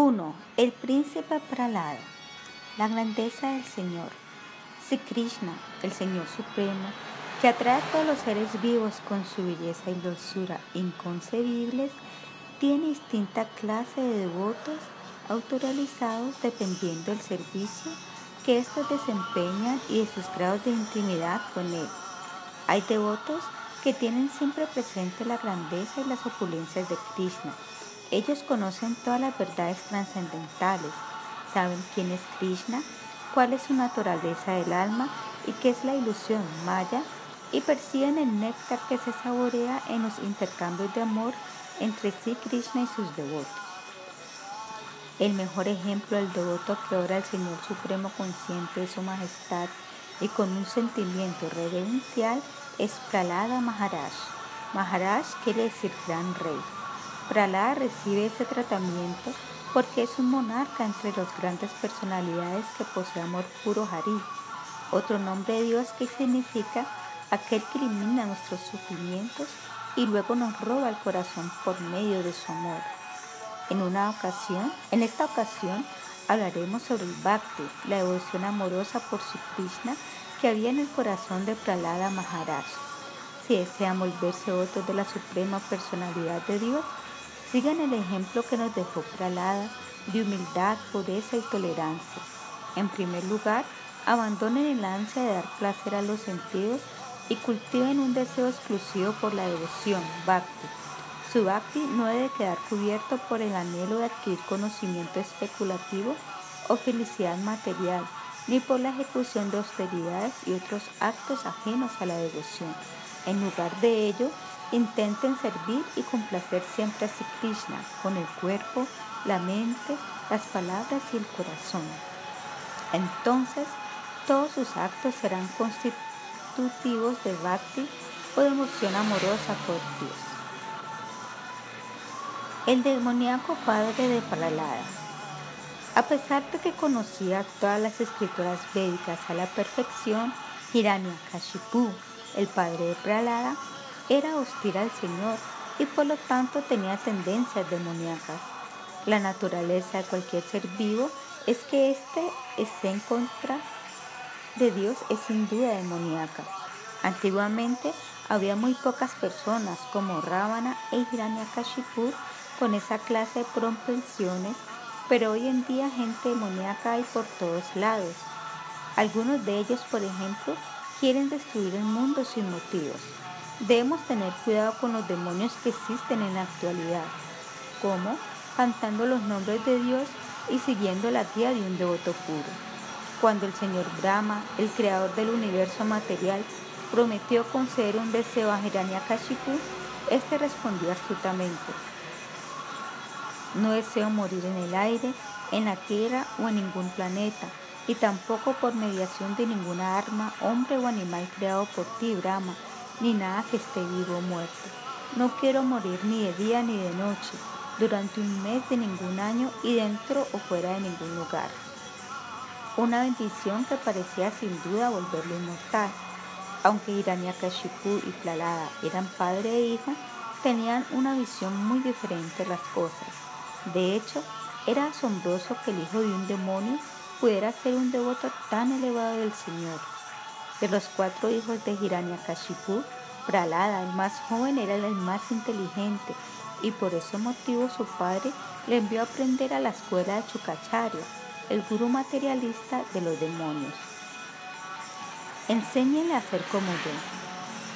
1. El príncipe Pralada. La grandeza del Señor. Si Krishna, el Señor Supremo, que atrae a todos los seres vivos con su belleza y dulzura inconcebibles, tiene distinta clase de devotos autoralizados dependiendo del servicio que estos desempeñan y de sus grados de intimidad con Él. Hay devotos que tienen siempre presente la grandeza y las opulencias de Krishna ellos conocen todas las verdades trascendentales, saben quién es Krishna, cuál es su naturaleza del alma y qué es la ilusión maya, y perciben el néctar que se saborea en los intercambios de amor entre sí Krishna y sus devotos. El mejor ejemplo del devoto que ora al Señor Supremo consciente de su majestad y con un sentimiento reverencial es Pralada Maharaj. Maharaj quiere decir gran rey. Pralada recibe ese tratamiento porque es un monarca entre las grandes personalidades que posee amor puro Hari, otro nombre de Dios que significa aquel que elimina nuestros sufrimientos y luego nos roba el corazón por medio de su amor. En una ocasión, en esta ocasión, hablaremos sobre el Bhakti, la devoción amorosa por su Krishna que había en el corazón de Pralada Maharaj. Si desean volverse otros de la suprema personalidad de Dios, Sigan el ejemplo que nos dejó Pralada de humildad, pureza y tolerancia. En primer lugar, abandonen el ansia de dar placer a los sentidos y cultiven un deseo exclusivo por la devoción, bhakti. Su bhakti no debe quedar cubierto por el anhelo de adquirir conocimiento especulativo o felicidad material, ni por la ejecución de austeridades y otros actos ajenos a la devoción. En lugar de ello, Intenten servir y complacer siempre a Sri Krishna con el cuerpo, la mente, las palabras y el corazón. Entonces, todos sus actos serán constitutivos de bhakti o de emoción amorosa por Dios. El demoníaco padre de Pralada. A pesar de que conocía todas las escrituras védicas a la perfección, Hiranyakashipu, el padre de Pralada, era hostil al Señor y por lo tanto tenía tendencias demoníacas. La naturaleza de cualquier ser vivo es que éste esté en contra de Dios es sin duda demoníaca. Antiguamente había muy pocas personas como Ravana e Hiranyakashipu con esa clase de propensiones, pero hoy en día gente demoníaca hay por todos lados. Algunos de ellos, por ejemplo, quieren destruir el mundo sin motivos. Debemos tener cuidado con los demonios que existen en la actualidad, como cantando los nombres de Dios y siguiendo la guía de un devoto puro. Cuando el señor Brahma, el creador del universo material, prometió conceder un deseo a Hiranyakashipu, este respondió astutamente, no deseo morir en el aire, en la tierra o en ningún planeta, y tampoco por mediación de ninguna arma, hombre o animal creado por ti, Brahma, ni nada que esté vivo o muerto. No quiero morir ni de día ni de noche, durante un mes de ningún año y dentro o fuera de ningún lugar. Una bendición que parecía sin duda volverlo inmortal. Aunque Hiranyakashipu y Plalada eran padre e hijo, tenían una visión muy diferente de las cosas. De hecho, era asombroso que el hijo de un demonio pudiera ser un devoto tan elevado del Señor. De los cuatro hijos de Hiranyakashipu, Pralada, el más joven, era el más inteligente y por ese motivo su padre le envió a aprender a la escuela de Chukacharya, el gurú materialista de los demonios. Enséñele a ser como yo.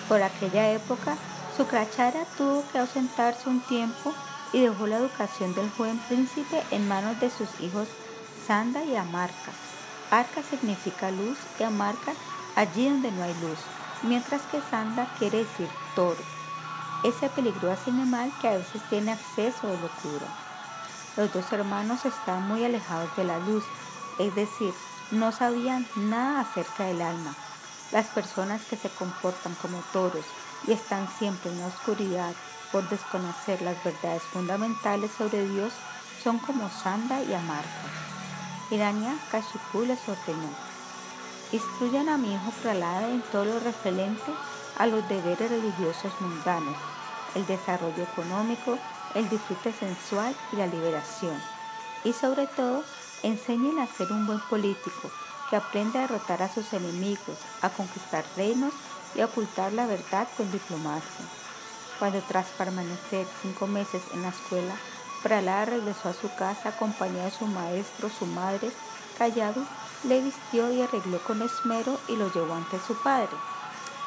Por aquella época, Sukracharya tuvo que ausentarse un tiempo y dejó la educación del joven príncipe en manos de sus hijos Sanda y Amarka. Arka significa luz y Amarka allí donde no hay luz, mientras que Sanda quiere decir toro, ese peligroso animal que a veces tiene acceso de locura. Los dos hermanos están muy alejados de la luz, es decir, no sabían nada acerca del alma. Las personas que se comportan como toros y están siempre en la oscuridad por desconocer las verdades fundamentales sobre Dios son como Sanda y Amarca. Irania Kashipu les ordenó, Instruyan a mi hijo Pralada en todo lo referente a los deberes religiosos mundanos, el desarrollo económico, el disfrute sensual y la liberación. y sobre todo enséñele a ser un buen político que aprende a derrotar a sus enemigos, a conquistar reinos y a ocultar la verdad con diplomacia. Cuando tras permanecer cinco meses en la escuela, Pralada regresó a su casa acompañado de su maestro, su madre, callado, le vistió y arregló con esmero y lo llevó ante su padre.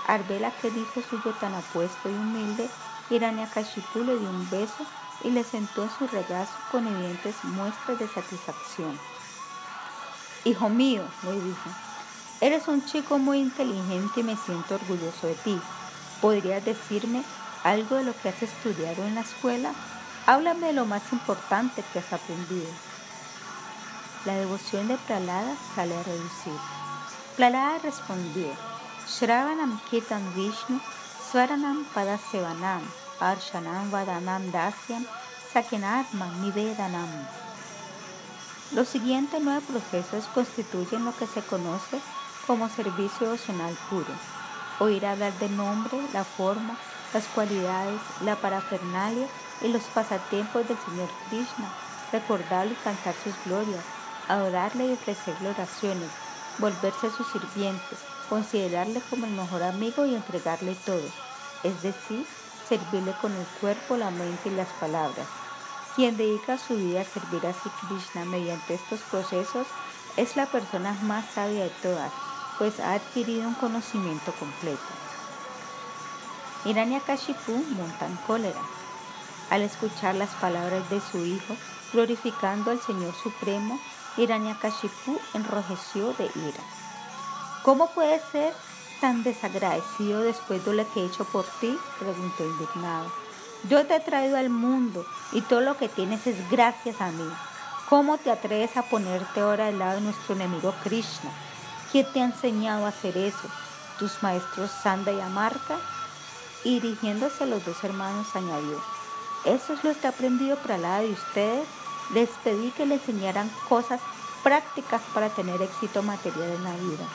Al ver aquel hijo suyo tan apuesto y humilde, Hiranyakashipu le dio un beso y le sentó en su regazo con evidentes muestras de satisfacción. Hijo mío, le dijo, eres un chico muy inteligente y me siento orgulloso de ti. ¿Podrías decirme algo de lo que has estudiado en la escuela? Háblame de lo más importante que has aprendido. La devoción de Pralada sale a reducir. Pralada respondió, Shravanam Kirtan Vishnu, Swaranam Padasevanam, Arshanam Vadanam Dasyam, Sakinatma Nivedanam. Los siguientes nueve procesos constituyen lo que se conoce como servicio devocional puro. Oír hablar del nombre, la forma, las cualidades, la parafernalia y los pasatiempos del Señor Krishna, recordarlo y cantar sus glorias, adorarle y ofrecerle oraciones, volverse su sirviente, considerarle como el mejor amigo y entregarle todo, es decir, servirle con el cuerpo, la mente y las palabras. Quien dedica su vida a servir a Sri Krishna mediante estos procesos es la persona más sabia de todas, pues ha adquirido un conocimiento completo. Hiranyakashipu monta en cólera. Al escuchar las palabras de su hijo, glorificando al Señor Supremo, Hiranyakashipu enrojeció de ira. ¿Cómo puede ser tan desagradecido después de lo que he hecho por ti? preguntó indignado. Yo te he traído al mundo y todo lo que tienes es gracias a mí. ¿Cómo te atreves a ponerte ahora al lado de nuestro enemigo Krishna? ¿Quién te ha enseñado a hacer eso? ¿Tus maestros Sanda y Amarka? Y dirigiéndose a los dos hermanos añadió, eso es lo que he aprendido para la de ustedes les pedí que le enseñaran cosas prácticas para tener éxito material en la vida.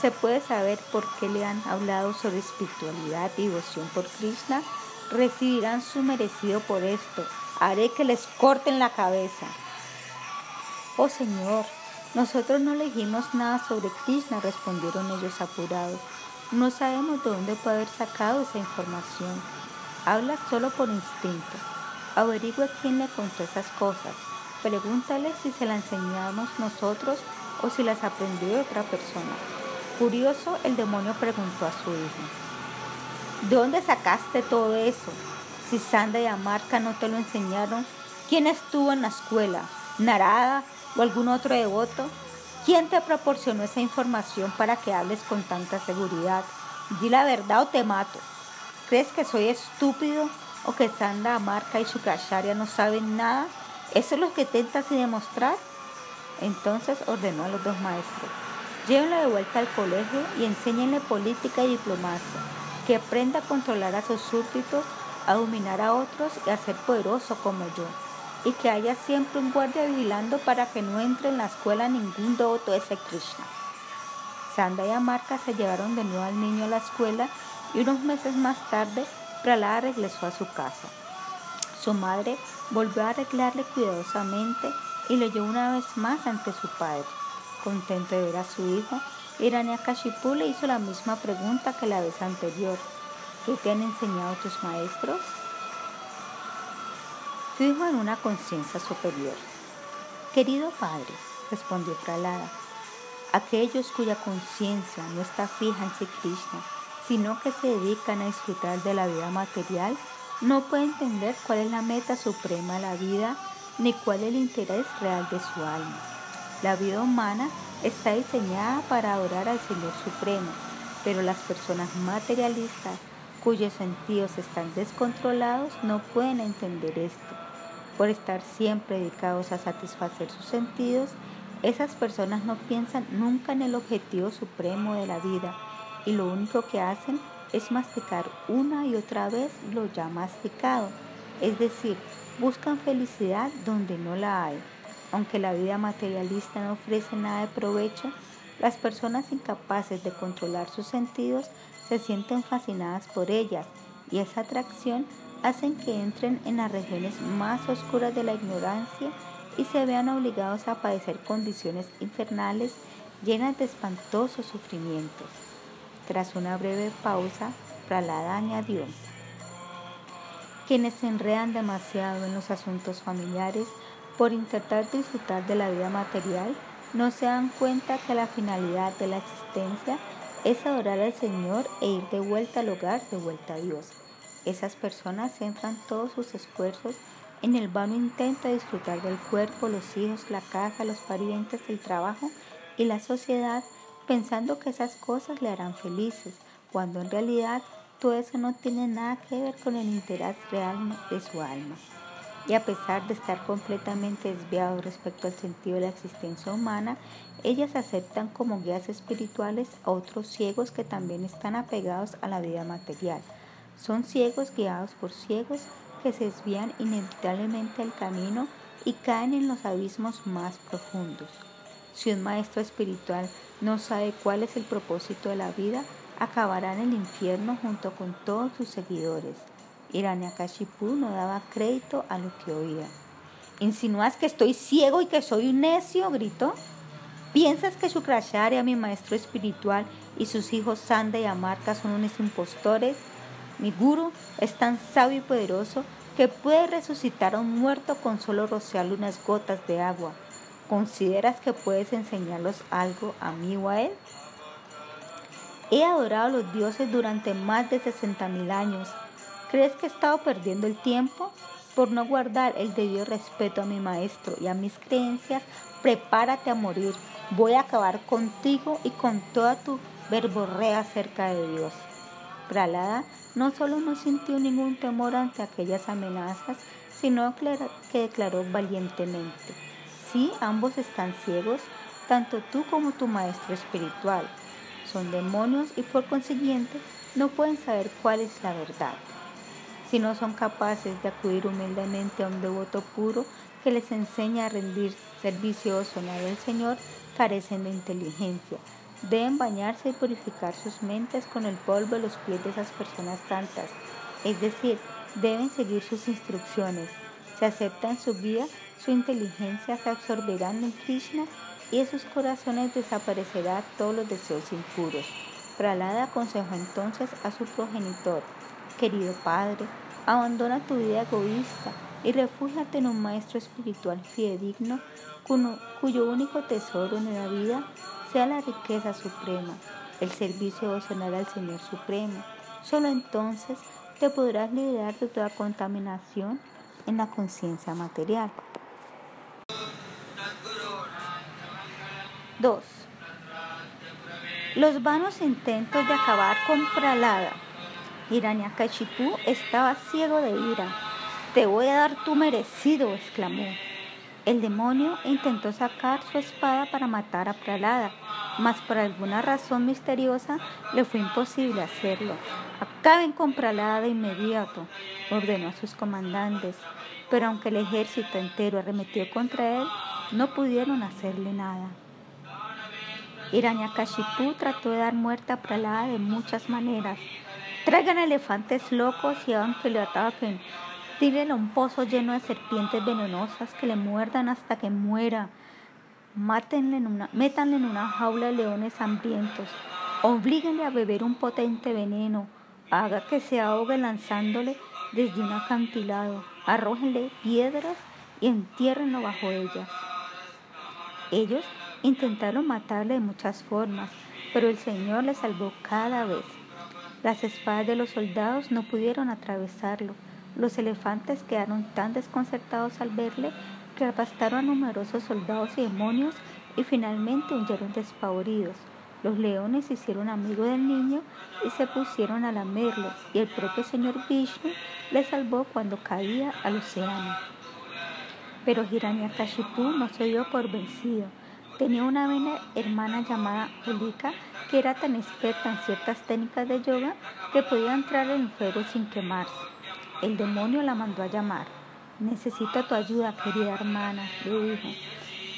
¿Se puede saber por qué le han hablado sobre espiritualidad y devoción por Krishna? Recibirán su merecido por esto. Haré que les corten la cabeza. Oh Señor, nosotros no le dijimos nada sobre Krishna, respondieron ellos apurados. No sabemos de dónde puede haber sacado esa información. Habla solo por instinto. Averigua quién le contó esas cosas. Pregúntale si se las enseñamos nosotros o si las aprendió otra persona. Curioso, el demonio preguntó a su hijo. ¿De dónde sacaste todo eso? Si Sanda y Amarca no te lo enseñaron, ¿quién estuvo en la escuela? ¿Narada o algún otro devoto? ¿Quién te proporcionó esa información para que hables con tanta seguridad? Di la verdad o te mato. ¿Crees que soy estúpido o que Sanda, Amarca y Shukracharya no saben nada? ¿Eso es lo que tentas y demostrar? Entonces ordenó a los dos maestros, llévenlo de vuelta al colegio y enséñenle política y diplomacia, que aprenda a controlar a sus súbditos, a dominar a otros y a ser poderoso como yo, y que haya siempre un guardia vigilando para que no entre en la escuela ningún devoto de ese Krishna. Sanda y Amarca se llevaron de nuevo al niño a la escuela y unos meses más tarde Pralada regresó a su casa. Su madre volvió a arreglarle cuidadosamente y lo llevó una vez más ante su padre. Contento de ver a su hijo, Hiranyakashipu le hizo la misma pregunta que la vez anterior. ¿Qué te han enseñado tus maestros? Fijo en una conciencia superior. Querido padre, respondió Pralada, aquellos cuya conciencia no está fija en Sri Krishna sino que se dedican a disfrutar de la vida material, no puede entender cuál es la meta suprema de la vida ni cuál es el interés real de su alma. La vida humana está diseñada para adorar al Señor Supremo, pero las personas materialistas cuyos sentidos están descontrolados no pueden entender esto. Por estar siempre dedicados a satisfacer sus sentidos, esas personas no piensan nunca en el objetivo supremo de la vida, y lo único que hacen es masticar una y otra vez lo ya masticado, es decir, buscan felicidad donde no la hay. Aunque la vida materialista no ofrece nada de provecho, las personas incapaces de controlar sus sentidos se sienten fascinadas por ellas y esa atracción hacen que entren en las regiones más oscuras de la ignorancia y se vean obligados a padecer condiciones infernales llenas de espantosos sufrimientos. Tras una breve pausa, Pralada añadió, quienes se enredan demasiado en los asuntos familiares por intentar disfrutar de la vida material, no se dan cuenta que la finalidad de la existencia es adorar al Señor e ir de vuelta al hogar, de vuelta a Dios. Esas personas centran todos sus esfuerzos en el vano intento de disfrutar del cuerpo, los hijos, la casa, los parientes, el trabajo y la sociedad, pensando que esas cosas le harán felices, cuando en realidad todo eso no tiene nada que ver con el interés real de su alma. Y a pesar de estar completamente desviados respecto al sentido de la existencia humana, ellas aceptan como guías espirituales a otros ciegos que también están apegados a la vida material. Son ciegos guiados por ciegos que se desvían inevitablemente del camino y caen en los abismos más profundos. Si un maestro espiritual no sabe cuál es el propósito de la vida, acabará en el infierno junto con todos sus seguidores. Hiranyakashipu no daba crédito a lo que oía. ¿Insinúas que estoy ciego y que soy un necio? gritó. ¿Piensas que Shukracharya, mi maestro espiritual, y sus hijos Sanda y Amarka son unos impostores? Mi guru es tan sabio y poderoso que puede resucitar a un muerto con solo rociarle unas gotas de agua. ¿Consideras que puedes enseñarlos algo a mí o a él? He adorado a los dioses durante más de 60.000 años. ¿Crees que he estado perdiendo el tiempo? Por no guardar el debido respeto a mi maestro y a mis creencias, prepárate a morir. Voy a acabar contigo y con toda tu verborrea acerca de Dios. Pralada no solo no sintió ningún temor ante aquellas amenazas, sino que declaró valientemente, sí, ambos están ciegos, tanto tú como tu maestro espiritual. Son demonios y por consiguiente no pueden saber cuál es la verdad. Si no son capaces de acudir humildemente a un devoto puro que les enseña a rendir servicio o sonar al Señor, carecen de inteligencia Deben bañarse y purificar sus mentes con el polvo de los pies de esas personas santas, es decir, deben seguir sus instrucciones. Si aceptan su guía, su inteligencia se absorberá en Krishna y en sus corazones desaparecerá todos los deseos impuros. Pralada aconsejó entonces a su progenitor, querido padre, abandona tu vida egoísta y refúgiate en un maestro espiritual fidedigno cuyo único tesoro en la vida sea la riqueza suprema, el servicio devocional al Señor Supremo. Solo entonces te podrás liberar de toda contaminación en la conciencia material. 2. Los vanos intentos de acabar con Pralada. Hiranyakashipu estaba ciego de ira. Te voy a dar tu merecido, exclamó. El demonio intentó sacar su espada para matar a Pralada, mas por alguna razón misteriosa le fue imposible hacerlo. Acaben con Pralada de inmediato, ordenó a sus comandantes, pero aunque el ejército entero arremetió contra él, no pudieron hacerle nada. Hiranyakashipu trató de dar muerte a Pralada de muchas maneras. Traigan elefantes locos y hagan que le ataquen. Tírenle a un pozo lleno de serpientes venenosas que le muerdan hasta que muera. Mátenle en una, métanle en una jaula de leones hambrientos. Oblíguenle a beber un potente veneno. Haga que se ahogue lanzándole desde un acantilado. Arrójenle piedras y entiérrenlo bajo ellas. Ellos intentaron matarle de muchas formas, pero el Señor le salvó cada vez. Las espadas de los soldados no pudieron atravesarlo los elefantes quedaron tan desconcertados al verle que apastaron a numerosos soldados y demonios y finalmente huyeron despavoridos. Los leones hicieron amigo del niño y se pusieron a lamerlo, y el propio señor Vishnu le salvó cuando caía al océano. Pero Hiranyakashipu no se dio por vencido. Tenía una hermana llamada Ulika que era tan experta en ciertas técnicas de yoga que podía entrar en el fuego sin quemarse. El demonio la mandó a llamar. Necesito tu ayuda, querida hermana, le dijo.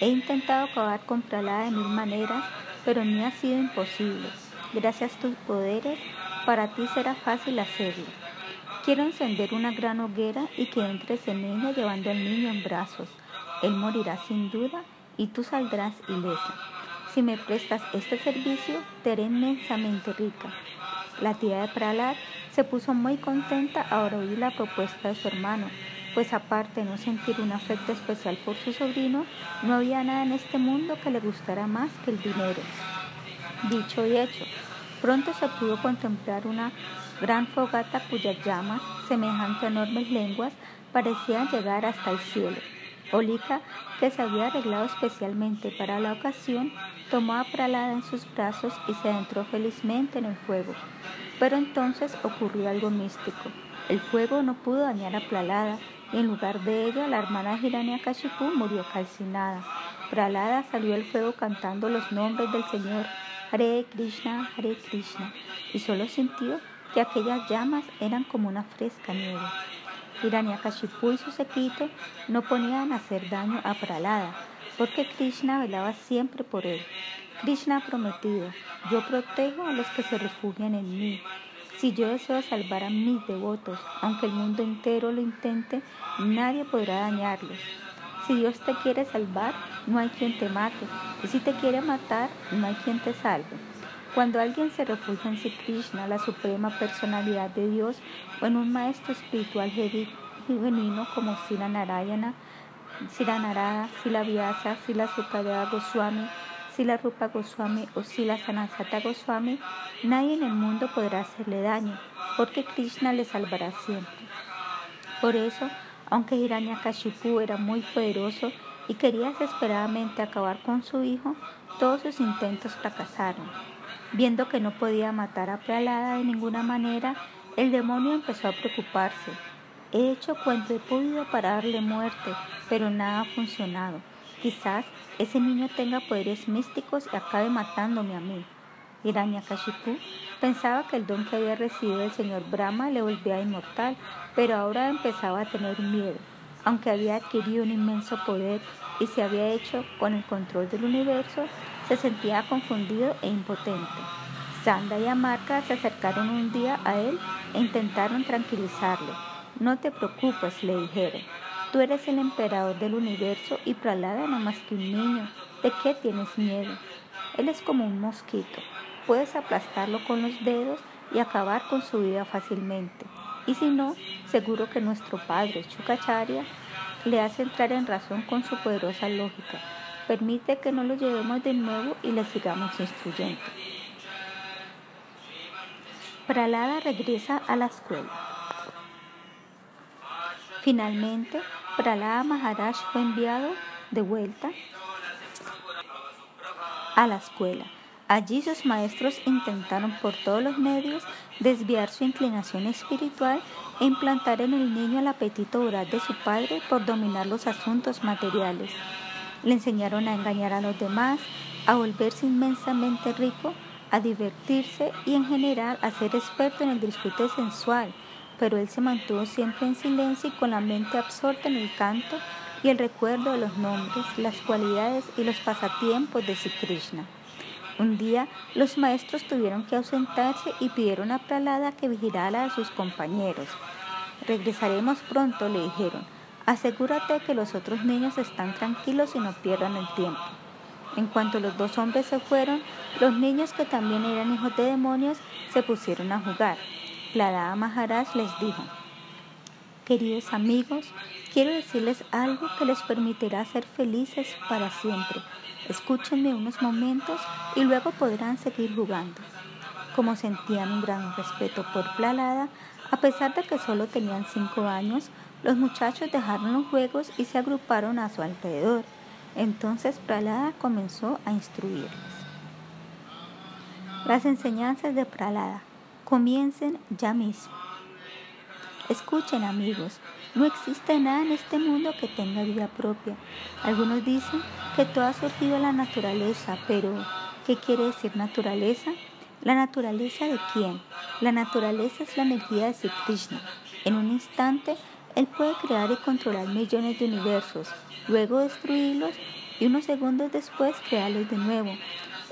He intentado acabar con Pralada de mil maneras, pero me ha sido imposible. Gracias a tus poderes, para ti será fácil hacerlo. Quiero encender una gran hoguera y que entres en ella llevando al niño en brazos. Él morirá sin duda y tú saldrás ilesa. Si me prestas este servicio, te haré inmensamente rica. La tía de Pralat se puso muy contenta al oír la propuesta de su hermano, pues aparte de no sentir un afecto especial por su sobrino, no había nada en este mundo que le gustara más que el dinero. Dicho y hecho, pronto se pudo contemplar una gran fogata cuyas llamas, semejantes a enormes lenguas, parecían llegar hasta el cielo. Olica, que se había arreglado especialmente para la ocasión, tomó a Pralada en sus brazos y se adentró felizmente en el fuego. Pero entonces ocurrió algo místico. El fuego no pudo dañar a Pralada y en lugar de ello la hermana Kashipu murió calcinada. Pralada salió del fuego cantando los nombres del Señor, Hare Krishna, Hare Krishna, y solo sintió que aquellas llamas eran como una fresca nieve. Hiranyakashipu y su sequito no ponían a hacer daño a Pralada, porque Krishna velaba siempre por él. Krishna ha prometido, yo protejo a los que se refugian en mí. Si yo deseo salvar a mis devotos, aunque el mundo entero lo intente, nadie podrá dañarlos. Si Dios te quiere salvar, no hay quien te mate. Y si te quiere matar, no hay quien te salve. Cuando alguien se refugia en Sri Krishna, la suprema personalidad de Dios, o en un maestro espiritual genuino como Sila Narayana, Sila Narada, Sila Vyasa, Sila Sukadeva Goswami, Sila Rupa Goswami o Sila Sanasata Goswami, nadie en el mundo podrá hacerle daño, porque Krishna le salvará siempre. Por eso, aunque Hiranyakashipu era muy poderoso y quería desesperadamente acabar con su hijo, todos sus intentos fracasaron. Viendo que no podía matar a Pralada de ninguna manera, el demonio empezó a preocuparse. He hecho cuanto he podido para darle muerte, pero nada ha funcionado. Quizás ese niño tenga poderes místicos y acabe matándome a mí. Hiranyakashipu pensaba que el don que había recibido del señor Brahma le volvía inmortal, pero ahora empezaba a tener miedo. Aunque había adquirido un inmenso poder y se había hecho con el control del universo, se sentía confundido e impotente. Sanda y Amarca se acercaron un día a él e intentaron tranquilizarle. No te preocupes, le dijeron. Tú eres el emperador del universo y Pralada no más que un niño. ¿De qué tienes miedo? Él es como un mosquito. Puedes aplastarlo con los dedos y acabar con su vida fácilmente. Y si no, seguro que nuestro padre Chukacharya le hace entrar en razón con su poderosa lógica permite que no lo llevemos de nuevo y le sigamos instruyendo. Pralada regresa a la escuela. Finalmente, Pralada Maharaj fue enviado de vuelta a la escuela. Allí sus maestros intentaron por todos los medios desviar su inclinación espiritual e implantar en el niño el apetito oral de su padre por dominar los asuntos materiales. Le enseñaron a engañar a los demás, a volverse inmensamente rico, a divertirse y en general a ser experto en el disfrute sensual, pero él se mantuvo siempre en silencio y con la mente absorta en el canto y el recuerdo de los nombres, las cualidades y los pasatiempos de Sri Krishna. Un día los maestros tuvieron que ausentarse y pidieron a Pralada que vigilara a sus compañeros. Regresaremos pronto, le dijeron. Asegúrate que los otros niños están tranquilos y no pierdan el tiempo. En cuanto los dos hombres se fueron, los niños que también eran hijos de demonios se pusieron a jugar. La dama Maharaj les dijo, Queridos amigos, quiero decirles algo que les permitirá ser felices para siempre. Escúchenme unos momentos y luego podrán seguir jugando. Como sentían un gran respeto por Plalada, a pesar de que solo tenían cinco años, los muchachos dejaron los juegos y se agruparon a su alrededor. Entonces Pralada comenzó a instruirles. Las enseñanzas de Pralada comiencen ya mismo. Escuchen amigos, no existe nada en este mundo que tenga vida propia. Algunos dicen que todo ha surgido de la naturaleza, pero ¿qué quiere decir naturaleza? ¿La naturaleza de quién? La naturaleza es la energía de Sri Krishna. En un instante él puede crear y controlar millones de universos, luego destruirlos y unos segundos después crearlos de nuevo.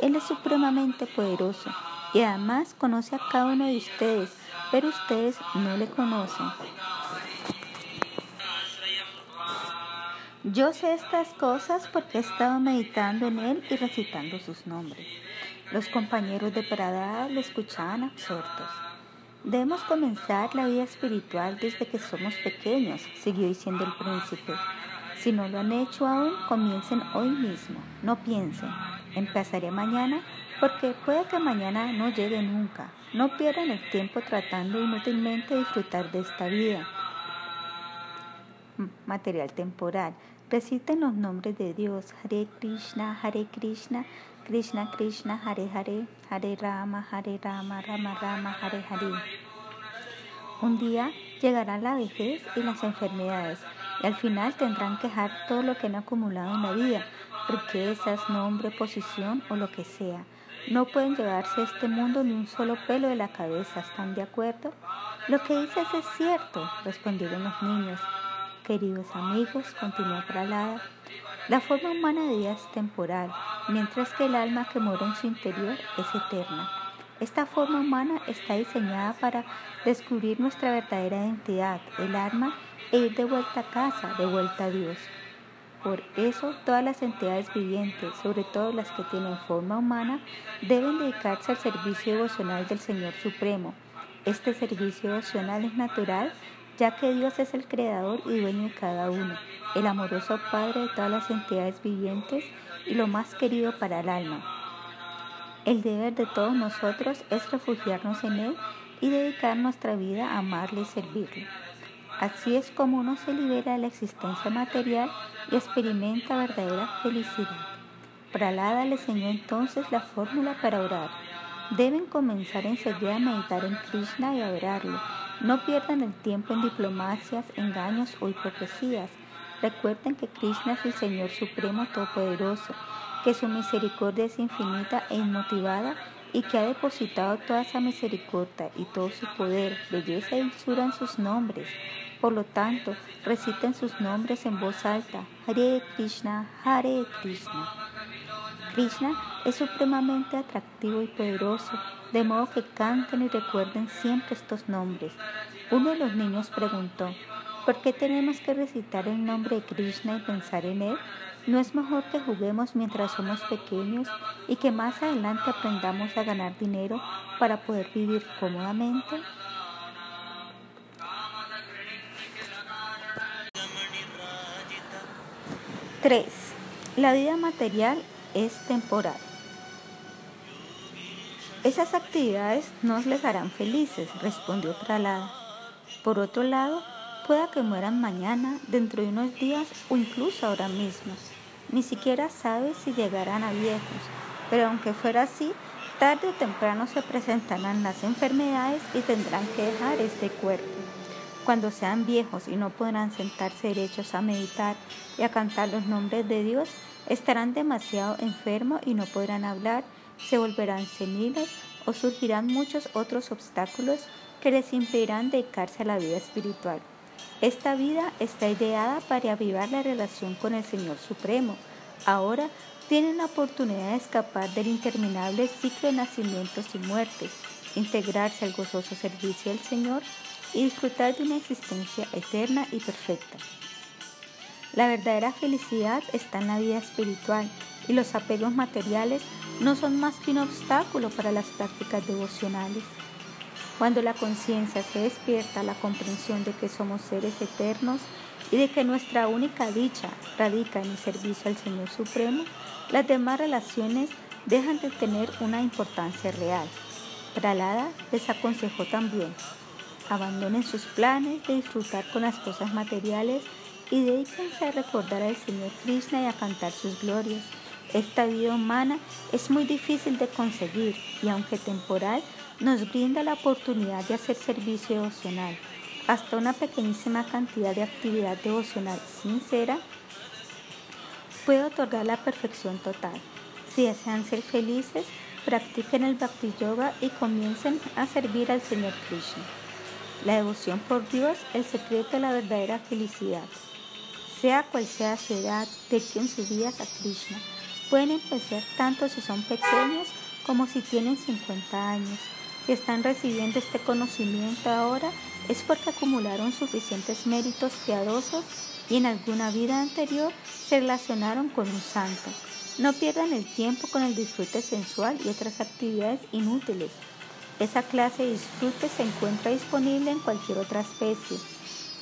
Él es supremamente poderoso y además conoce a cada uno de ustedes, pero ustedes no le conocen. Yo sé estas cosas porque he estado meditando en él y recitando sus nombres. Los compañeros de Prada le escuchaban absortos. Debemos comenzar la vida espiritual desde que somos pequeños, siguió diciendo el príncipe. Si no lo han hecho aún, comiencen hoy mismo. No piensen, empezaré mañana porque puede que mañana no llegue nunca. No pierdan el tiempo tratando inútilmente de disfrutar de esta vida material temporal. Reciten los nombres de Dios. Hare Krishna, Hare Krishna, Krishna Krishna, Hare Hare, Hare Rama, Hare Rama, Rama Rama, Hare Hare. Un día llegará la vejez y las enfermedades y al final tendrán que dejar todo lo que han acumulado en la vida, riquezas, nombre, posición o lo que sea. No pueden llevarse a este mundo ni un solo pelo de la cabeza, ¿están de acuerdo? Lo que dices es cierto, respondieron los niños. Queridos amigos, continuó Pralada, la forma humana de vida es temporal, mientras que el alma que mora en su interior es eterna. Esta forma humana está diseñada para descubrir nuestra verdadera identidad, el alma, e ir de vuelta a casa, de vuelta a Dios. Por eso todas las entidades vivientes, sobre todo las que tienen forma humana, deben dedicarse al servicio devocional del Señor Supremo. Este servicio devocional es natural ya que Dios es el creador y dueño de cada uno, el amoroso Padre de todas las entidades vivientes y lo más querido para el alma. El deber de todos nosotros es refugiarnos en Él y dedicar nuestra vida a amarle y servirle. Así es como uno se libera de la existencia material y experimenta verdadera felicidad. Pralada le enseñó entonces la fórmula para orar. Deben comenzar enseguida a meditar en Krishna y adorarlo no pierdan el tiempo en diplomacias, engaños o hipocresías. Recuerden que Krishna es el Señor Supremo Todopoderoso, que su misericordia es infinita e inmotivada y que ha depositado toda esa misericordia y todo su poder, belleza y dulzura en sus nombres. Por lo tanto, reciten sus nombres en voz alta. Hare Krishna, Hare Krishna. Krishna es supremamente atractivo y poderoso de modo que canten y recuerden siempre estos nombres. Uno de los niños preguntó, ¿por qué tenemos que recitar el nombre de Krishna y pensar en él? ¿No es mejor que juguemos mientras somos pequeños y que más adelante aprendamos a ganar dinero para poder vivir cómodamente? 3. La vida material es temporal. Esas actividades no les harán felices, respondió Pralada. Por otro lado, pueda que mueran mañana, dentro de unos días o incluso ahora mismo. Ni siquiera sabe si llegarán a viejos, pero aunque fuera así, tarde o temprano se presentarán las enfermedades y tendrán que dejar este cuerpo. Cuando sean viejos y no podrán sentarse derechos a meditar y a cantar los nombres de Dios, estarán demasiado enfermos y no podrán hablar se volverán seniles o surgirán muchos otros obstáculos que les impedirán dedicarse a la vida espiritual. Esta vida está ideada para avivar la relación con el Señor Supremo. Ahora tienen la oportunidad de escapar del interminable ciclo de nacimientos y muertes, integrarse al gozoso servicio del Señor y disfrutar de una existencia eterna y perfecta. La verdadera felicidad está en la vida espiritual y los apegos materiales no son más que un obstáculo para las prácticas devocionales. Cuando la conciencia se despierta a la comprensión de que somos seres eternos y de que nuestra única dicha radica en el servicio al Señor Supremo, las demás relaciones dejan de tener una importancia real. Pralada les aconsejó también, abandonen sus planes de disfrutar con las cosas materiales y dedíquense a recordar al Señor Krishna y a cantar sus glorias esta vida humana es muy difícil de conseguir y aunque temporal, nos brinda la oportunidad de hacer servicio devocional. Hasta una pequeñísima cantidad de actividad devocional sincera puede otorgar la perfección total. Si desean ser felices, practiquen el Bhakti Yoga y comiencen a servir al Señor Krishna. La devoción por Dios, el secreto de la verdadera felicidad. Sea cual sea su edad, dediquen sus vidas a Krishna Pueden empezar tanto si son pequeños como si tienen 50 años. Si están recibiendo este conocimiento ahora es porque acumularon suficientes méritos piadosos y en alguna vida anterior se relacionaron con un santo. No pierdan el tiempo con el disfrute sensual y otras actividades inútiles. Esa clase de disfrute se encuentra disponible en cualquier otra especie.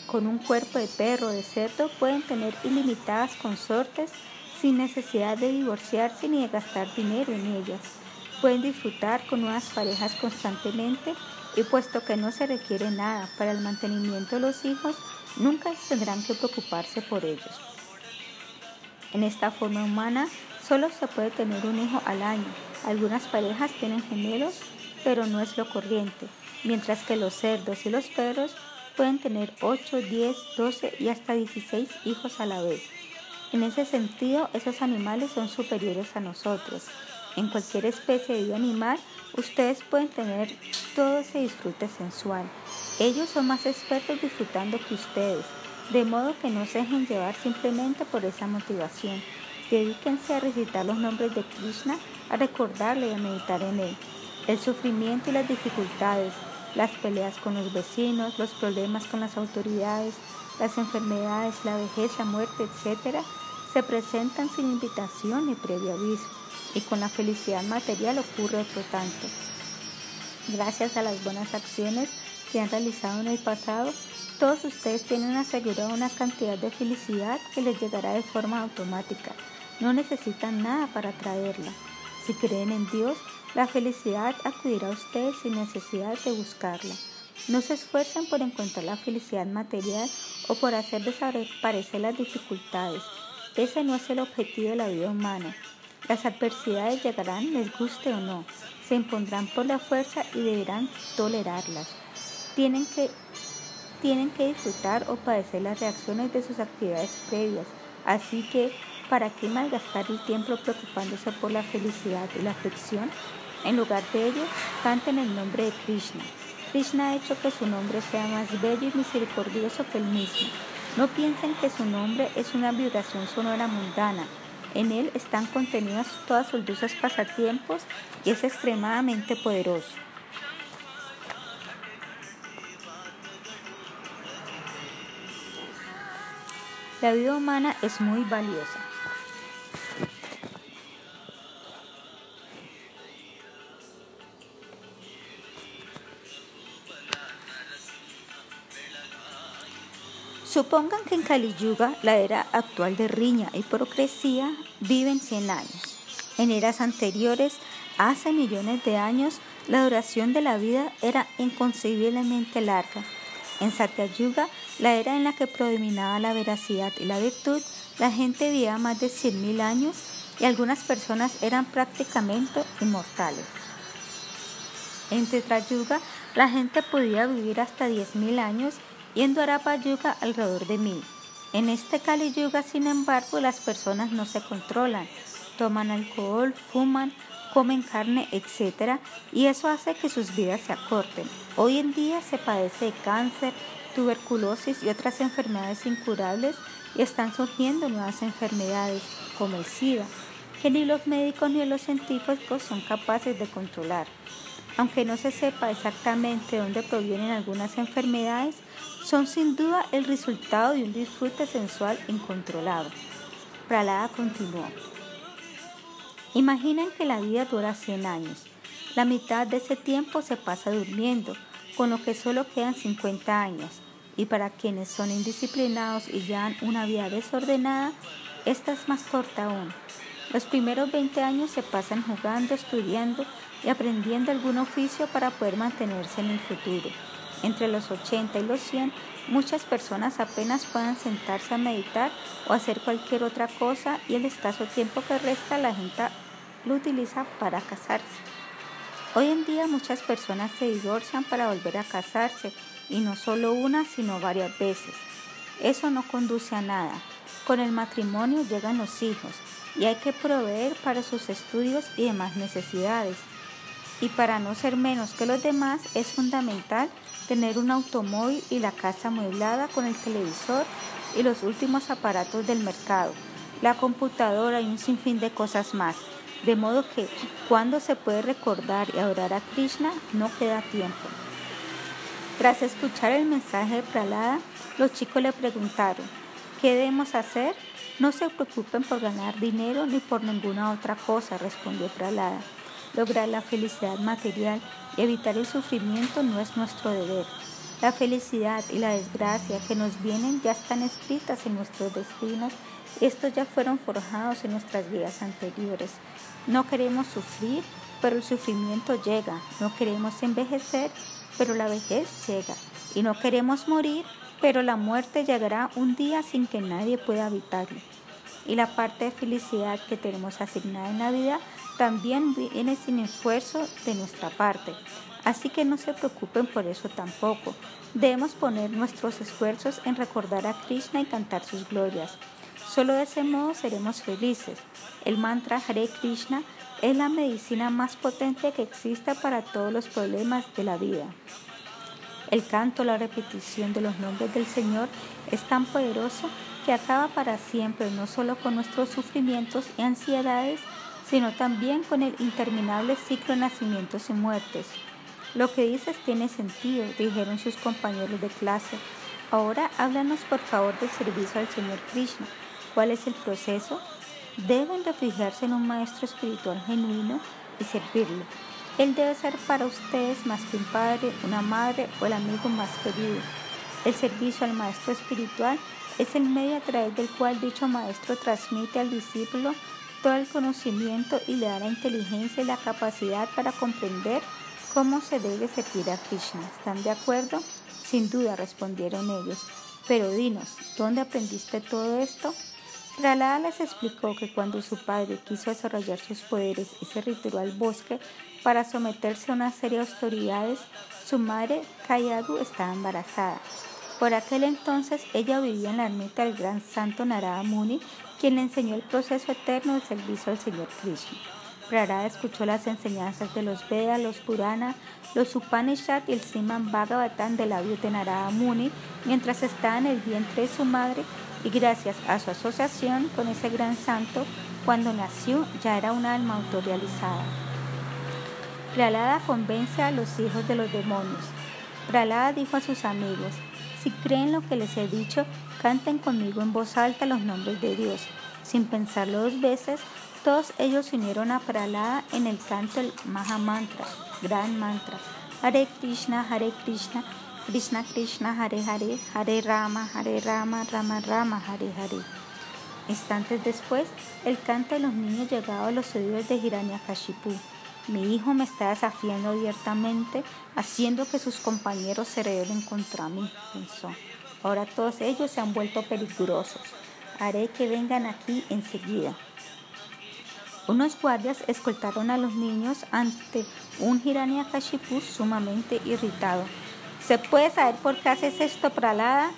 Con un cuerpo de perro o de cerdo pueden tener ilimitadas consortes sin necesidad de divorciarse ni de gastar dinero en ellas. Pueden disfrutar con nuevas parejas constantemente y puesto que no se requiere nada para el mantenimiento de los hijos, nunca tendrán que preocuparse por ellos. En esta forma humana solo se puede tener un hijo al año. Algunas parejas tienen gemelos, pero no es lo corriente, mientras que los cerdos y los perros pueden tener 8, 10, 12 y hasta 16 hijos a la vez. En ese sentido, esos animales son superiores a nosotros. En cualquier especie de animal, ustedes pueden tener todo ese disfrute sensual. Ellos son más expertos disfrutando que ustedes, de modo que no se dejen llevar simplemente por esa motivación. Dedíquense a recitar los nombres de Krishna, a recordarle y a meditar en él. El sufrimiento y las dificultades, las peleas con los vecinos, los problemas con las autoridades, las enfermedades, la vejez, la muerte, etc., se presentan sin invitación ni previo aviso, y con la felicidad material ocurre otro tanto. Gracias a las buenas acciones que han realizado en el pasado, todos ustedes tienen asegurada una cantidad de felicidad que les llegará de forma automática. No necesitan nada para traerla. Si creen en Dios, la felicidad acudirá a ustedes sin necesidad de buscarla. No se esfuerzan por encontrar la felicidad material o por hacer desaparecer las dificultades. Ese no es el objetivo de la vida humana. Las adversidades llegarán, les guste o no, se impondrán por la fuerza y deberán tolerarlas. Tienen que, tienen que disfrutar o padecer las reacciones de sus actividades previas, así que ¿para qué malgastar el tiempo preocupándose por la felicidad y la aflicción? En lugar de ello, canten el nombre de Krishna. Krishna ha hecho que su nombre sea más bello y misericordioso que él mismo. No piensen que su nombre es una vibración sonora mundana. En él están contenidas todas sus dulces pasatiempos y es extremadamente poderoso. La vida humana es muy valiosa. Supongan que en Kali Yuga, la era actual de riña y procresía, viven 100 años. En eras anteriores, hace millones de años, la duración de la vida era inconcebiblemente larga. En Satya Yuga, la era en la que predominaba la veracidad y la virtud, la gente vivía más de 100.000 años y algunas personas eran prácticamente inmortales. En Tetrayuga, la gente podía vivir hasta 10.000 años y en Dwarapa Yuga alrededor de mil. En este Kali Yuga, sin embargo, las personas no se controlan, toman alcohol, fuman, comen carne, etc. Y eso hace que sus vidas se acorten. Hoy en día se padece de cáncer, tuberculosis y otras enfermedades incurables y están surgiendo nuevas enfermedades como el SIDA, que ni los médicos ni los científicos son capaces de controlar. Aunque no se sepa exactamente dónde provienen algunas enfermedades, son sin duda el resultado de un disfrute sensual incontrolado. Pralada continuó. Imaginen que la vida dura 100 años. La mitad de ese tiempo se pasa durmiendo, con lo que solo quedan 50 años. Y para quienes son indisciplinados y llevan una vida desordenada, esta es más corta aún. Los primeros 20 años se pasan jugando, estudiando y aprendiendo algún oficio para poder mantenerse en el futuro. Entre los 80 y los 100, muchas personas apenas puedan sentarse a meditar o hacer cualquier otra cosa y el escaso tiempo que resta la gente lo utiliza para casarse. Hoy en día muchas personas se divorcian para volver a casarse y no solo una, sino varias veces. Eso no conduce a nada. Con el matrimonio llegan los hijos y hay que proveer para sus estudios y demás necesidades y para no ser menos que los demás es fundamental tener un automóvil y la casa amueblada con el televisor y los últimos aparatos del mercado, la computadora y un sinfín de cosas más. De modo que cuando se puede recordar y adorar a Krishna no queda tiempo. Tras escuchar el mensaje de Pralada, los chicos le preguntaron, ¿Qué debemos hacer? No se preocupen por ganar dinero ni por ninguna otra cosa, respondió Pralada. Lograr la felicidad material y evitar el sufrimiento no es nuestro deber. La felicidad y la desgracia que nos vienen ya están escritas en nuestros destinos estos ya fueron forjados en nuestras vidas anteriores. No queremos sufrir, pero el sufrimiento llega. No queremos envejecer, pero la vejez llega. Y no queremos morir, pero la muerte llegará un día sin que nadie pueda habitarlo. Y la parte de felicidad que tenemos asignada en la vida también viene sin esfuerzo de nuestra parte. Así que no se preocupen por eso tampoco. Debemos poner nuestros esfuerzos en recordar a Krishna y cantar sus glorias. Solo de ese modo seremos felices. El mantra Hare Krishna es la medicina más potente que exista para todos los problemas de la vida. El canto, la repetición de los nombres del Señor es tan poderoso que acaba para siempre no solo con nuestros sufrimientos y ansiedades, sino también con el interminable ciclo de nacimientos y muertes. Lo que dices tiene sentido, dijeron sus compañeros de clase. Ahora háblanos por favor del servicio al Señor Krishna. ¿Cuál es el proceso? Deben refugiarse en un maestro espiritual genuino y servirlo. Él debe ser para ustedes más que un padre, una madre o el amigo más querido. El servicio al maestro espiritual es el medio a través del cual dicho maestro transmite al discípulo todo el conocimiento y le da la inteligencia y la capacidad para comprender cómo se debe servir a Krishna. ¿Están de acuerdo? Sin duda, respondieron ellos. Pero dinos, ¿dónde aprendiste todo esto? Pralada les explicó que cuando su padre quiso desarrollar sus poderes y se retiró al bosque para someterse a una serie de autoridades, su madre, Kayadu, estaba embarazada. Por aquel entonces ella vivía en la ermita del gran santo Narada Muni, quien le enseñó el proceso eterno del servicio al Señor Krishna. Pralada escuchó las enseñanzas de los Vedas, los Purana, los Upanishad y el Siman Bhagavatam de la de Narada Muni mientras estaba en el vientre de su madre y gracias a su asociación con ese gran santo, cuando nació ya era un alma autorrealizada. Pralada convence a los hijos de los demonios. Pralada dijo a sus amigos, si creen lo que les he dicho, canten conmigo en voz alta los nombres de Dios. Sin pensarlo dos veces, todos ellos se unieron a Pralada en el canto del Mahamantra, gran mantra. Hare Krishna, Hare Krishna, Krishna Krishna Hare Hare, Hare Rama, Hare Rama, Rama Rama, Hare Hare. Instantes después, el canto de los niños llegaba a los oídos de Hiranyakashipu. Mi hijo me está desafiando abiertamente, haciendo que sus compañeros se rebelen contra mí, pensó. Ahora todos ellos se han vuelto peligrosos. Haré que vengan aquí enseguida. Unos guardias escoltaron a los niños ante un Hiranyakashipu sumamente irritado. ¿Se puede saber por qué haces esto, Pralada?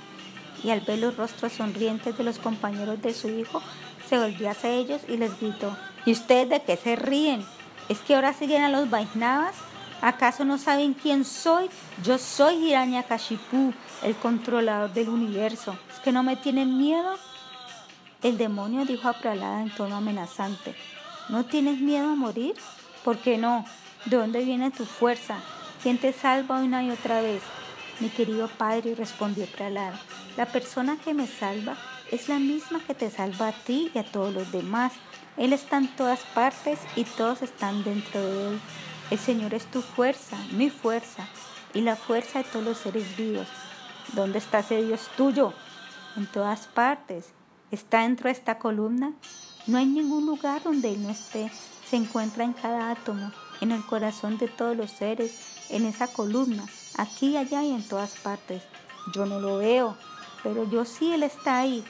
Y al ver los rostros sonrientes de los compañeros de su hijo, se volvió hacia ellos y les gritó, ¿y ustedes de qué se ríen? ¿Es que ahora siguen a los Vaisnavas? ¿Acaso no saben quién soy? Yo soy Hiranyakashipu, el controlador del universo. ¿Es que no me tienen miedo? El demonio dijo a Pralada en tono amenazante, ¿no tienes miedo a morir? ¿Por qué no? ¿De dónde viene tu fuerza? ¿Quién te salva una y otra vez? Mi querido padre, respondió Pralada, la persona que me salva es la misma que te salva a ti y a todos los demás. Él está en todas partes y todos están dentro de él. El Señor es tu fuerza, mi fuerza y la fuerza de todos los seres vivos. ¿Dónde está ese Dios tuyo? En todas partes. ¿Está dentro de esta columna? No hay ningún lugar donde Él no esté. Se encuentra en cada átomo, en el corazón de todos los seres, en esa columna aquí, allá y en todas partes. Yo no lo veo, pero yo sí Él está ahí.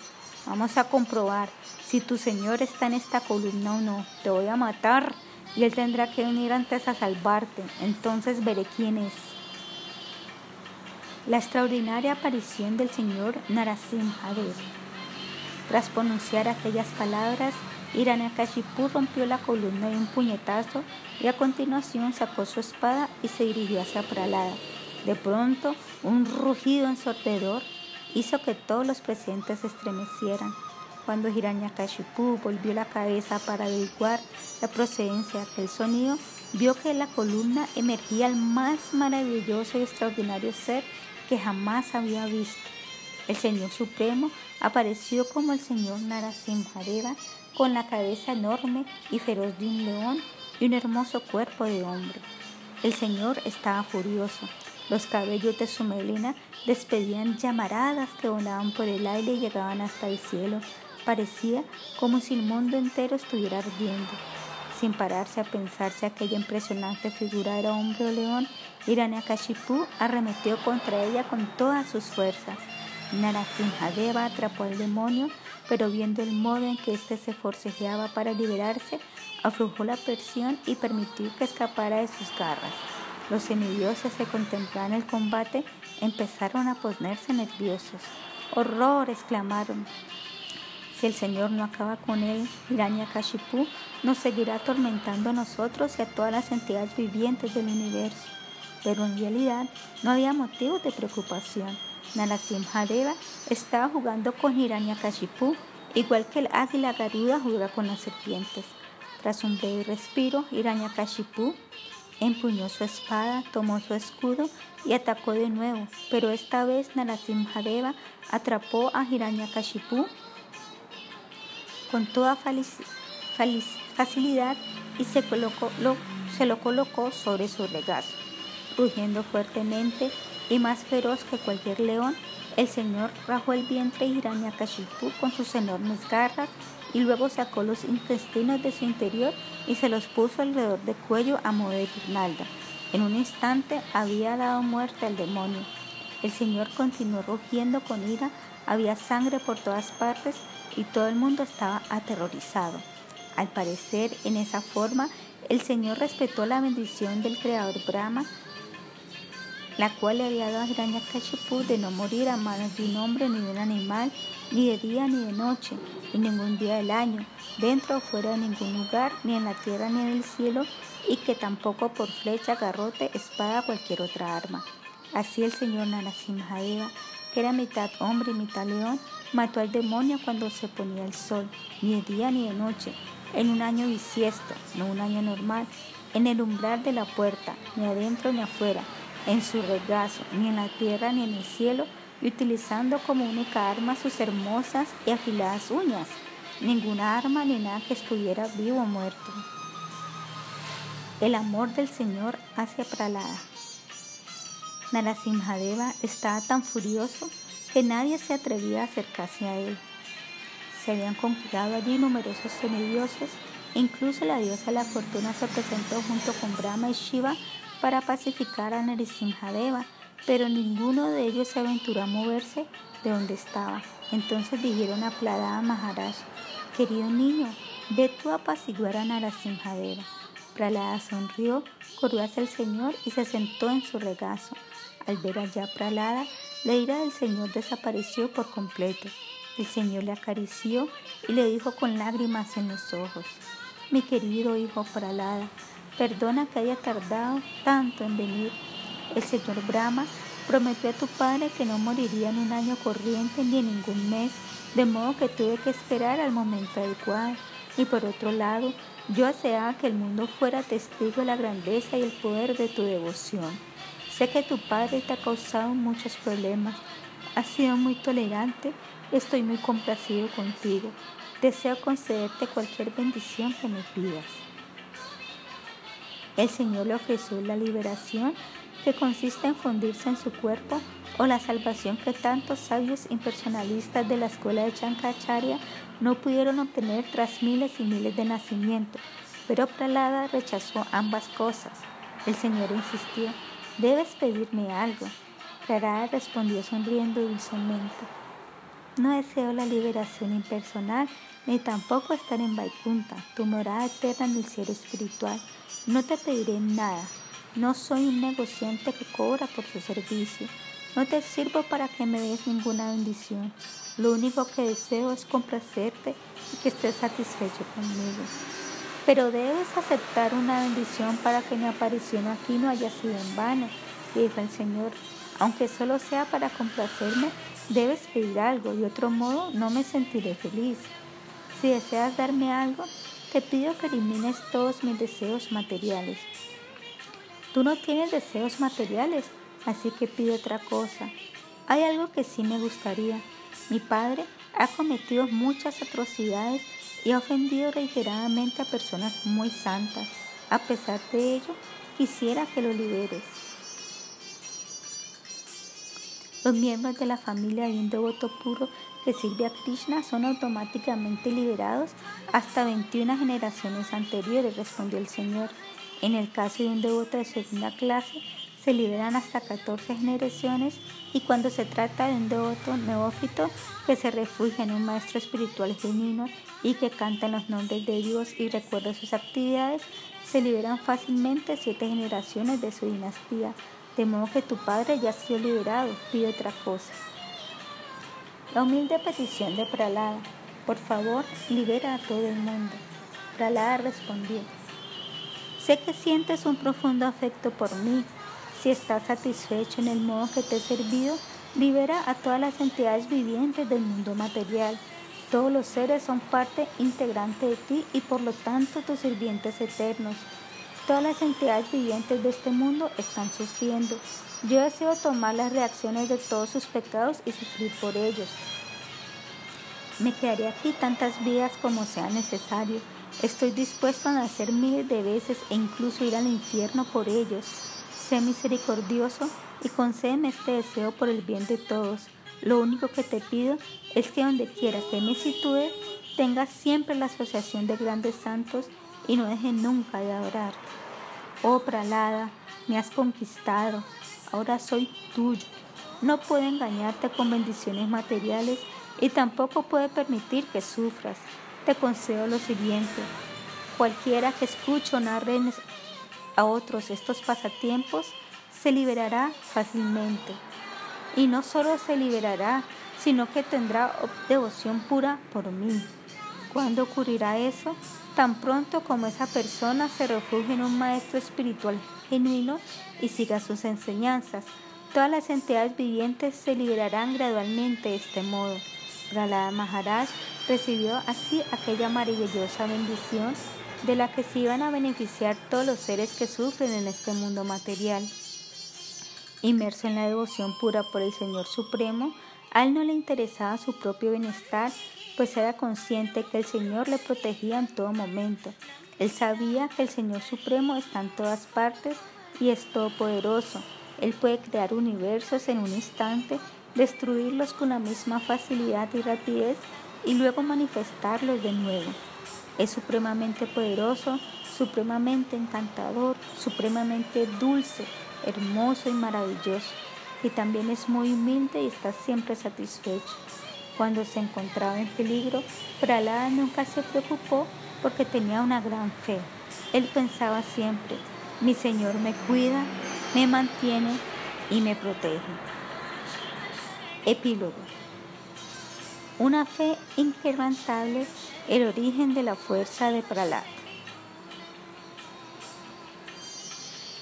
Vamos a comprobar si tu Señor está en esta columna o no. Te voy a matar y Él tendrá que venir antes a salvarte. Entonces veré quién es. La extraordinaria aparición del Señor Narasimhadev. Tras pronunciar aquellas palabras, Hiranyakashipu rompió la columna de un puñetazo y a continuación sacó su espada y se dirigió hacia Pralada. De pronto, un rugido ensordecedor hizo que todos los presentes se estremecieran. Cuando Hiranyakashipu volvió la cabeza para averiguar la procedencia de aquel sonido, vio que de la columna emergía el más maravilloso y extraordinario ser que jamás había visto. El Señor Supremo apareció como el señor Narasimhadeva con la cabeza enorme y feroz de un león y un hermoso cuerpo de hombre. El señor estaba furioso. Los cabellos de su melena despedían llamaradas que volaban por el aire y llegaban hasta el cielo. Parecía como si el mundo entero estuviera ardiendo. Sin pararse a pensar si aquella impresionante figura era hombre o león, Hiranyakashipu arremetió contra ella con todas sus fuerzas. Narasimhadeva atrapó al demonio, pero viendo el modo en que éste se forcejeaba para liberarse, aflojó la presión y permitió que escapara de sus garras. Los semidioses que contemplaban el combate empezaron a ponerse nerviosos. ¡Horror! exclamaron. Si el Señor no acaba con él, Hiranyakashipu nos seguirá atormentando a nosotros y a todas las entidades vivientes del universo. Pero en realidad no había motivo de preocupación. Narasimhadeva estaba jugando con Hiranyakashipu, igual que el águila garuda juega con las serpientes. Tras un breve respiro, Hiranyakashipu empuñó su espada, tomó su escudo y atacó de nuevo, pero esta vez Narasimhadeva atrapó a Hiranyakashipu con toda facilidad y se, lo, colocó sobre su regazo. Rugiendo fuertemente, y más feroz que cualquier león, el señor rajó el vientre de Hiranyakashipu con sus enormes garras y luego sacó los intestinos de su interior y se los puso alrededor del cuello a modo de guirnalda. En un instante había dado muerte al demonio. El señor continuó rugiendo con ira, había sangre por todas partes y todo el mundo estaba aterrorizado. Al parecer, en esa forma, el señor respetó la bendición del creador Brahma la cual le había dado a Hiranyakashipu de no morir a manos de un hombre ni de un animal, ni de día ni de noche, en ningún día del año, dentro o fuera de ningún lugar, ni en la tierra ni en el cielo, y que tampoco por flecha, garrote, espada o cualquier otra arma. Así el señor Narasimhadeva, que era mitad hombre y mitad león, mató al demonio cuando se ponía el sol, ni de día ni de noche, en un año bisiesto, no un año normal, en el umbral de la puerta, ni adentro ni afuera, en su regazo, ni en la tierra ni en el cielo, y utilizando como única arma sus hermosas y afiladas uñas, ninguna arma ni nada que estuviera vivo o muerto. El amor del Señor hacia Pralada. Narasimhadeva estaba tan furioso que nadie se atrevía a acercarse a él. Se habían congregado allí numerosos semidioses, incluso la diosa la fortuna se presentó junto con Brahma y Shiva para pacificar a Narasimhadeva, pero ninguno de ellos se aventuró a moverse de donde estaba. Entonces dijeron a Pradada Maharaj, querido niño, ve tú a apaciguar a Narasimhadeva. Pralada sonrió, corrió hacia el Señor y se sentó en su regazo. Al ver allá Pralada, la ira del Señor desapareció por completo. El Señor le acarició y le dijo con lágrimas en los ojos, mi querido hijo Pralada, Perdona que haya tardado tanto en venir. El señor Brahma prometió a tu padre que no moriría en un año corriente ni en ningún mes, de modo que tuve que esperar al momento adecuado. Y por otro lado, yo deseaba que el mundo fuera testigo de la grandeza y el poder de tu devoción. Sé que tu padre te ha causado muchos problemas. Has sido muy tolerante estoy muy complacido contigo. Deseo concederte cualquier bendición que me pidas. El Señor le ofreció la liberación que consiste en fundirse en su cuerpo o la salvación que tantos sabios impersonalistas de la escuela de Chankacharya no pudieron obtener tras miles y miles de nacimientos. Pero Pralada rechazó ambas cosas. El Señor insistió, debes pedirme algo. Pralada respondió sonriendo dulcemente. No deseo la liberación impersonal, ni tampoco estar en Vaikunta, tu morada eterna en el cielo espiritual. No te pediré nada. No soy un negociante que cobra por su servicio. No te sirvo para que me des ninguna bendición. Lo único que deseo es complacerte y que estés satisfecho conmigo. Pero debes aceptar una bendición para que mi aparición aquí no haya sido en vano, dijo el Señor. Aunque solo sea para complacerme, debes pedir algo, de otro modo no me sentiré feliz. Si deseas darme algo, te pido que elimines todos mis deseos materiales. Tú no tienes deseos materiales, así que pido otra cosa. Hay algo que sí me gustaría. Mi padre ha cometido muchas atrocidades y ha ofendido reiteradamente a personas muy santas. A pesar de ello, quisiera que lo liberes. Los miembros de la familia de un devoto puro que sirve a Krishna son automáticamente liberados hasta 21 generaciones anteriores, respondió el Señor. En el caso de un devoto de segunda clase, se liberan hasta 14 generaciones y cuando se trata de un devoto neófito que se refugia en un maestro espiritual genuino y que canta los nombres de Dios y recuerda sus actividades, se liberan fácilmente siete generaciones de su dinastía de modo que tu padre ya ha sido liberado, pide otra cosa. La humilde petición de Pralada, por favor, libera a todo el mundo. Pralada respondió, sé que sientes un profundo afecto por mí. Si estás satisfecho en el modo que te he servido, libera a todas las entidades vivientes del mundo material. Todos los seres son parte integrante de ti y por lo tanto tus sirvientes eternos. Todas las entidades vivientes de este mundo están sufriendo. Yo deseo tomar las reacciones de todos sus pecados y sufrir por ellos. Me quedaré aquí tantas vidas como sea necesario. Estoy dispuesto a nacer miles de veces e incluso ir al infierno por ellos. Sé misericordioso y concédeme este deseo por el bien de todos. Lo único que te pido es que donde quiera que me sitúe, tengas siempre la asociación de grandes santos y no deje nunca de adorarte. Oh Pralada, me has conquistado, ahora soy tuyo. No puedo engañarte con bendiciones materiales y tampoco puedo permitir que sufras. Te concedo lo siguiente. Cualquiera que escuche o narre a otros estos pasatiempos se liberará fácilmente. Y no solo se liberará, sino que tendrá devoción pura por mí. ¿Cuándo ocurrirá eso? Tan pronto como esa persona se refugie en un maestro espiritual genuino y siga sus enseñanzas, todas las entidades vivientes se liberarán gradualmente de este modo. Prahlada Maharaj recibió así aquella maravillosa bendición de la que se iban a beneficiar todos los seres que sufren en este mundo material. Inmerso en la devoción pura por el Señor Supremo, a él no le interesaba su propio bienestar, pues era consciente que el Señor le protegía en todo momento. Él sabía que el Señor Supremo está en todas partes y es todopoderoso. Él puede crear universos en un instante, destruirlos con la misma facilidad y rapidez y luego manifestarlos de nuevo. Es supremamente poderoso, supremamente encantador, supremamente dulce, hermoso y maravilloso. Y también es muy humilde y está siempre satisfecho. Cuando se encontraba en peligro, Pralada nunca se preocupó porque tenía una gran fe. Él pensaba siempre, mi Señor me cuida, me mantiene y me protege. Epílogo. Una fe inquebrantable, el origen de la fuerza de Pralada.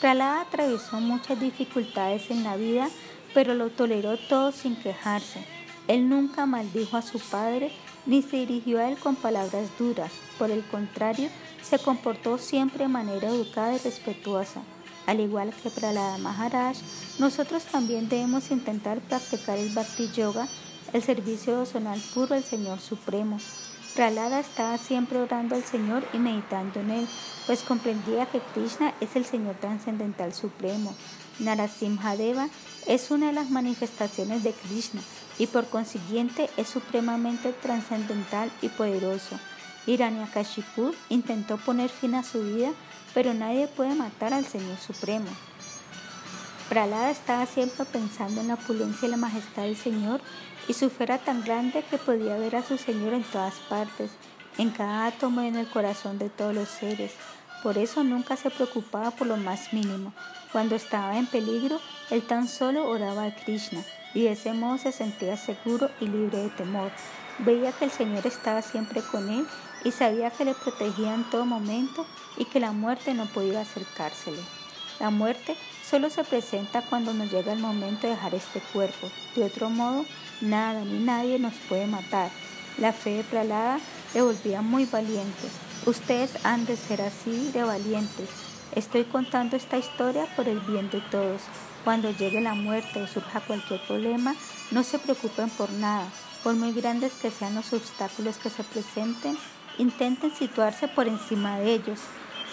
Pralada atravesó muchas dificultades en la vida, pero lo toleró todo sin quejarse. Él nunca maldijo a su padre ni se dirigió a él con palabras duras. Por el contrario, se comportó siempre de manera educada y respetuosa. Al igual que Pralada Maharaj, nosotros también debemos intentar practicar el Bhakti Yoga, el servicio devocional puro al Señor Supremo. Pralada estaba siempre orando al Señor y meditando en Él, pues comprendía que Krishna es el Señor trascendental supremo. Narasimhadeva es una de las manifestaciones de Krishna y por consiguiente es supremamente trascendental y poderoso. Hiranyakashipu intentó poner fin a su vida, pero nadie puede matar al Señor Supremo. Pralada estaba siempre pensando en la opulencia y la majestad del Señor y su fe era tan grande que podía ver a su Señor en todas partes, en cada átomo y en el corazón de todos los seres. Por eso nunca se preocupaba por lo más mínimo. Cuando estaba en peligro, él tan solo oraba a Krishna y de ese modo se sentía seguro y libre de temor. Veía que el Señor estaba siempre con él y sabía que le protegía en todo momento y que la muerte no podía acercársele. La muerte solo se presenta cuando nos llega el momento de dejar este cuerpo. De otro modo, nada ni nadie nos puede matar. La fe de Pralada le volvía muy valiente. Ustedes han de ser así de valientes. Estoy contando esta historia por el bien de todos. Cuando llegue la muerte o surja cualquier problema, no se preocupen por nada. Por muy grandes que sean los obstáculos que se presenten, intenten situarse por encima de ellos.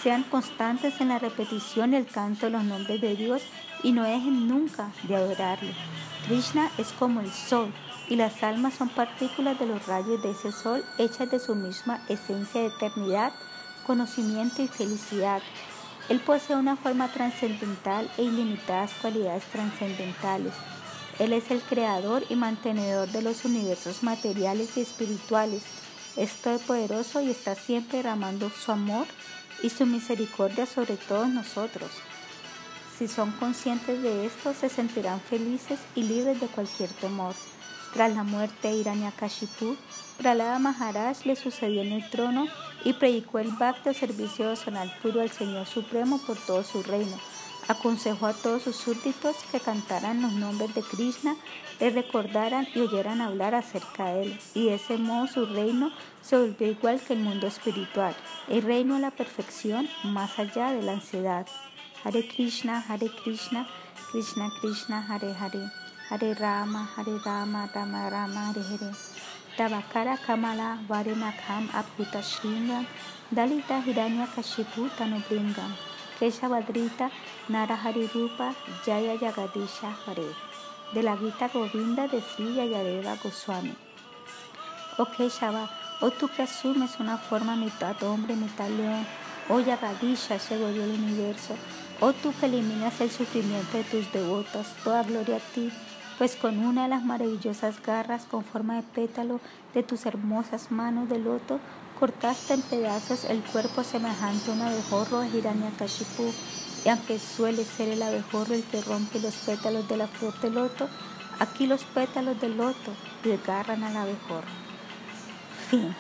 Sean constantes en la repetición el canto de los nombres de Dios y no dejen nunca de adorarle. Krishna es como el sol y las almas son partículas de los rayos de ese sol hechas de su misma esencia de eternidad, conocimiento y felicidad. Él posee una forma trascendental e ilimitadas cualidades trascendentales. Él es el creador y mantenedor de los universos materiales y espirituales. Es todopoderoso y está siempre derramando su amor y su misericordia sobre todos nosotros. Si son conscientes de esto, se sentirán felices y libres de cualquier temor. Tras la muerte de Hiranyakashipu, Pralada Maharaj le sucedió en el trono y predicó el Bhakti servicio devocional puro al Señor Supremo por todo su reino. Aconsejó a todos sus súbditos que cantaran los nombres de Krishna, le recordaran y oyeran hablar acerca de él, y de ese modo su reino se volvió igual que el mundo espiritual, el reino a la perfección más allá de la ansiedad. Hare Krishna, Hare Krishna, Krishna Krishna, Hare Hare, Hare Rama, Hare Rama, Rama Rama, Hare Hare. Tabakara Kamala Varenakam Abhuta Shringam Dalita Hiranya Kashipu Tanubringam Keshavadrita Narahari Rupa Jaya Yagadisha Hare. De la Gita Govinda de Sri Yayadeva Goswami. Oh Keshava, oh tú que asumes una forma mitad hombre, mitad león, oh Yagadisha, llegó del universo, oh tú que eliminas el sufrimiento de tus devotos, toda gloria a ti pues con una de las maravillosas garras con forma de pétalo de tus hermosas manos de loto, cortaste en pedazos el cuerpo semejante a un abejorro de Hiranyakashipu, y aunque suele ser el abejorro el que rompe los pétalos de la flor de loto, aquí los pétalos del loto desgarran al abejorro. Fin.